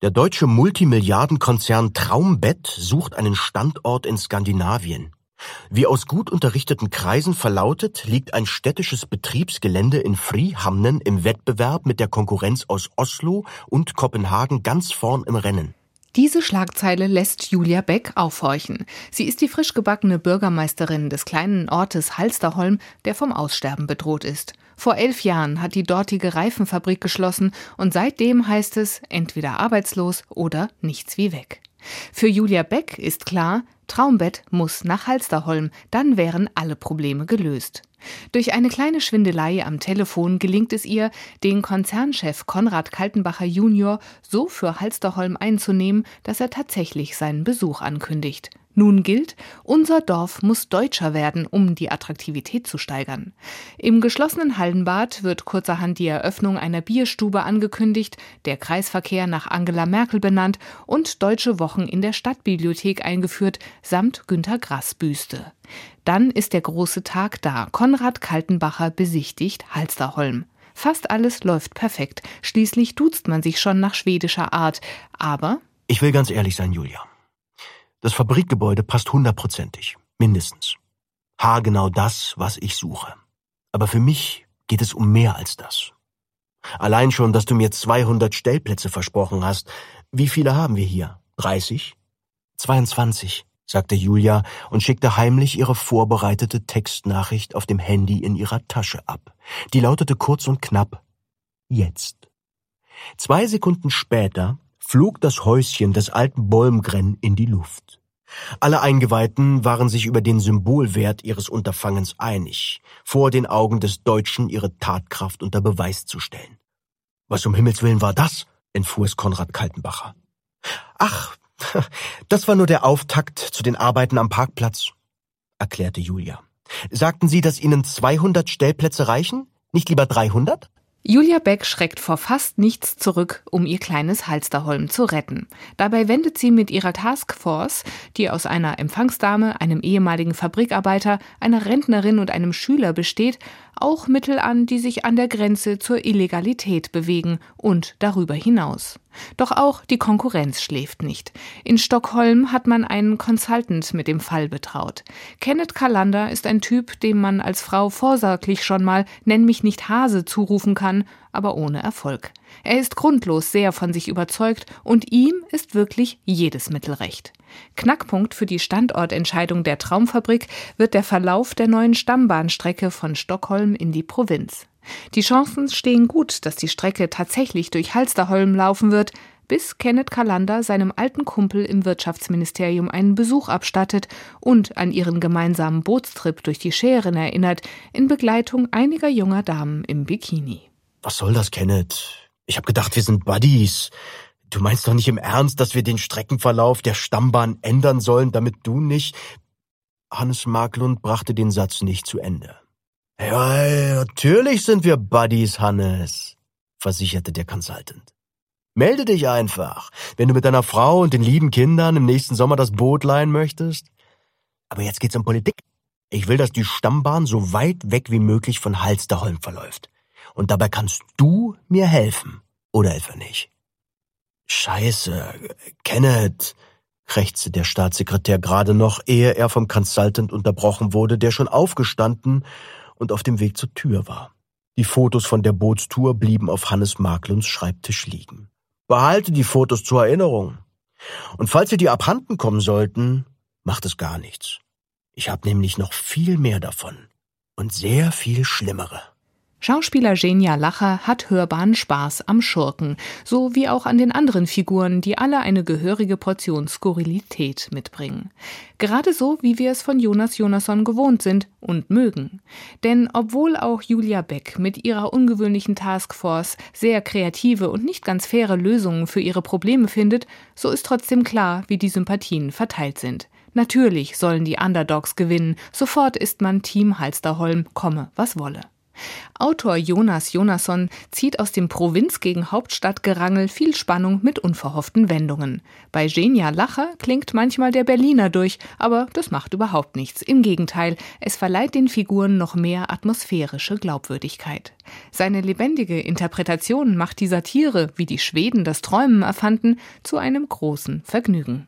Der deutsche Multimilliardenkonzern Traumbett sucht einen Standort in Skandinavien. Wie aus gut unterrichteten Kreisen verlautet, liegt ein städtisches Betriebsgelände in Frihamnen im Wettbewerb mit der Konkurrenz aus Oslo und Kopenhagen ganz vorn im Rennen. Diese Schlagzeile lässt Julia Beck aufhorchen. Sie ist die frisch gebackene Bürgermeisterin des kleinen Ortes Halsterholm, der vom Aussterben bedroht ist. Vor elf Jahren hat die dortige Reifenfabrik geschlossen und seitdem heißt es entweder arbeitslos oder nichts wie weg. Für Julia Beck ist klar, Traumbett muss nach Halsterholm, dann wären alle Probleme gelöst. Durch eine kleine Schwindelei am Telefon gelingt es ihr, den Konzernchef Konrad Kaltenbacher Junior so für Halsterholm einzunehmen, dass er tatsächlich seinen Besuch ankündigt. Nun gilt, unser Dorf muss deutscher werden, um die Attraktivität zu steigern. Im geschlossenen Hallenbad wird kurzerhand die Eröffnung einer Bierstube angekündigt, der Kreisverkehr nach Angela Merkel benannt und deutsche Wochen in der Stadtbibliothek eingeführt, samt Günter Grass Büste. Dann ist der große Tag da. Konrad Kaltenbacher besichtigt Halsterholm. Fast alles läuft perfekt. Schließlich duzt man sich schon nach schwedischer Art. Aber. Ich will ganz ehrlich sein, Julia. Das Fabrikgebäude passt hundertprozentig, mindestens. Haargenau das, was ich suche. Aber für mich geht es um mehr als das. Allein schon, dass du mir 200 Stellplätze versprochen hast. Wie viele haben wir hier? 30? 22, sagte Julia und schickte heimlich ihre vorbereitete Textnachricht auf dem Handy in ihrer Tasche ab. Die lautete kurz und knapp Jetzt. Zwei Sekunden später flog das Häuschen des alten Bolmgren in die Luft. Alle Eingeweihten waren sich über den Symbolwert ihres Unterfangens einig, vor den Augen des Deutschen ihre Tatkraft unter Beweis zu stellen. Was um Himmels willen war das? entfuhr es Konrad Kaltenbacher. Ach, das war nur der Auftakt zu den Arbeiten am Parkplatz, erklärte Julia. Sagten Sie, dass Ihnen 200 Stellplätze reichen? Nicht lieber 300? Julia Beck schreckt vor fast nichts zurück, um ihr kleines Halsterholm zu retten. Dabei wendet sie mit ihrer Taskforce, die aus einer Empfangsdame, einem ehemaligen Fabrikarbeiter, einer Rentnerin und einem Schüler besteht, auch Mittel an, die sich an der Grenze zur Illegalität bewegen und darüber hinaus. Doch auch die Konkurrenz schläft nicht. In Stockholm hat man einen Consultant mit dem Fall betraut. Kenneth Kalander ist ein Typ, dem man als Frau vorsorglich schon mal Nenn mich nicht Hase zurufen kann, aber ohne Erfolg. Er ist grundlos sehr von sich überzeugt und ihm ist wirklich jedes Mittel recht. Knackpunkt für die Standortentscheidung der Traumfabrik wird der Verlauf der neuen Stammbahnstrecke von Stockholm in die Provinz. Die Chancen stehen gut, dass die Strecke tatsächlich durch Halsterholm laufen wird, bis Kenneth Kalander seinem alten Kumpel im Wirtschaftsministerium einen Besuch abstattet und an ihren gemeinsamen Bootstrip durch die Schären erinnert, in Begleitung einiger junger Damen im Bikini. Was soll das, Kenneth? Ich hab gedacht, wir sind Buddies. Du meinst doch nicht im Ernst, dass wir den Streckenverlauf der Stammbahn ändern sollen, damit du nicht... Hannes Marklund brachte den Satz nicht zu Ende. Ja, natürlich sind wir Buddies, Hannes, versicherte der Consultant. Melde dich einfach, wenn du mit deiner Frau und den lieben Kindern im nächsten Sommer das Boot leihen möchtest. Aber jetzt geht's um Politik. Ich will, dass die Stammbahn so weit weg wie möglich von Halsterholm verläuft. Und dabei kannst du mir helfen. Oder etwa nicht? Scheiße, Kenneth, krächzte der Staatssekretär gerade noch, ehe er vom Consultant unterbrochen wurde, der schon aufgestanden und auf dem Weg zur Tür war. Die Fotos von der Bootstour blieben auf Hannes Marklunds Schreibtisch liegen. Behalte die Fotos zur Erinnerung. Und falls dir die abhanden kommen sollten, macht es gar nichts. Ich habe nämlich noch viel mehr davon. Und sehr viel schlimmere. Schauspieler Genia Lacher hat hörbaren Spaß am Schurken, so wie auch an den anderen Figuren, die alle eine gehörige Portion Skurrilität mitbringen. Gerade so, wie wir es von Jonas Jonasson gewohnt sind und mögen. Denn obwohl auch Julia Beck mit ihrer ungewöhnlichen Taskforce sehr kreative und nicht ganz faire Lösungen für ihre Probleme findet, so ist trotzdem klar, wie die Sympathien verteilt sind. Natürlich sollen die Underdogs gewinnen, sofort ist man Team Halsterholm, komme was wolle. Autor Jonas Jonasson zieht aus dem Provinz gegen Hauptstadtgerangel viel Spannung mit unverhofften Wendungen. Bei Genia Lacher klingt manchmal der Berliner durch, aber das macht überhaupt nichts. Im Gegenteil, es verleiht den Figuren noch mehr atmosphärische Glaubwürdigkeit. Seine lebendige Interpretation macht die Satire, wie die Schweden das Träumen erfanden, zu einem großen Vergnügen.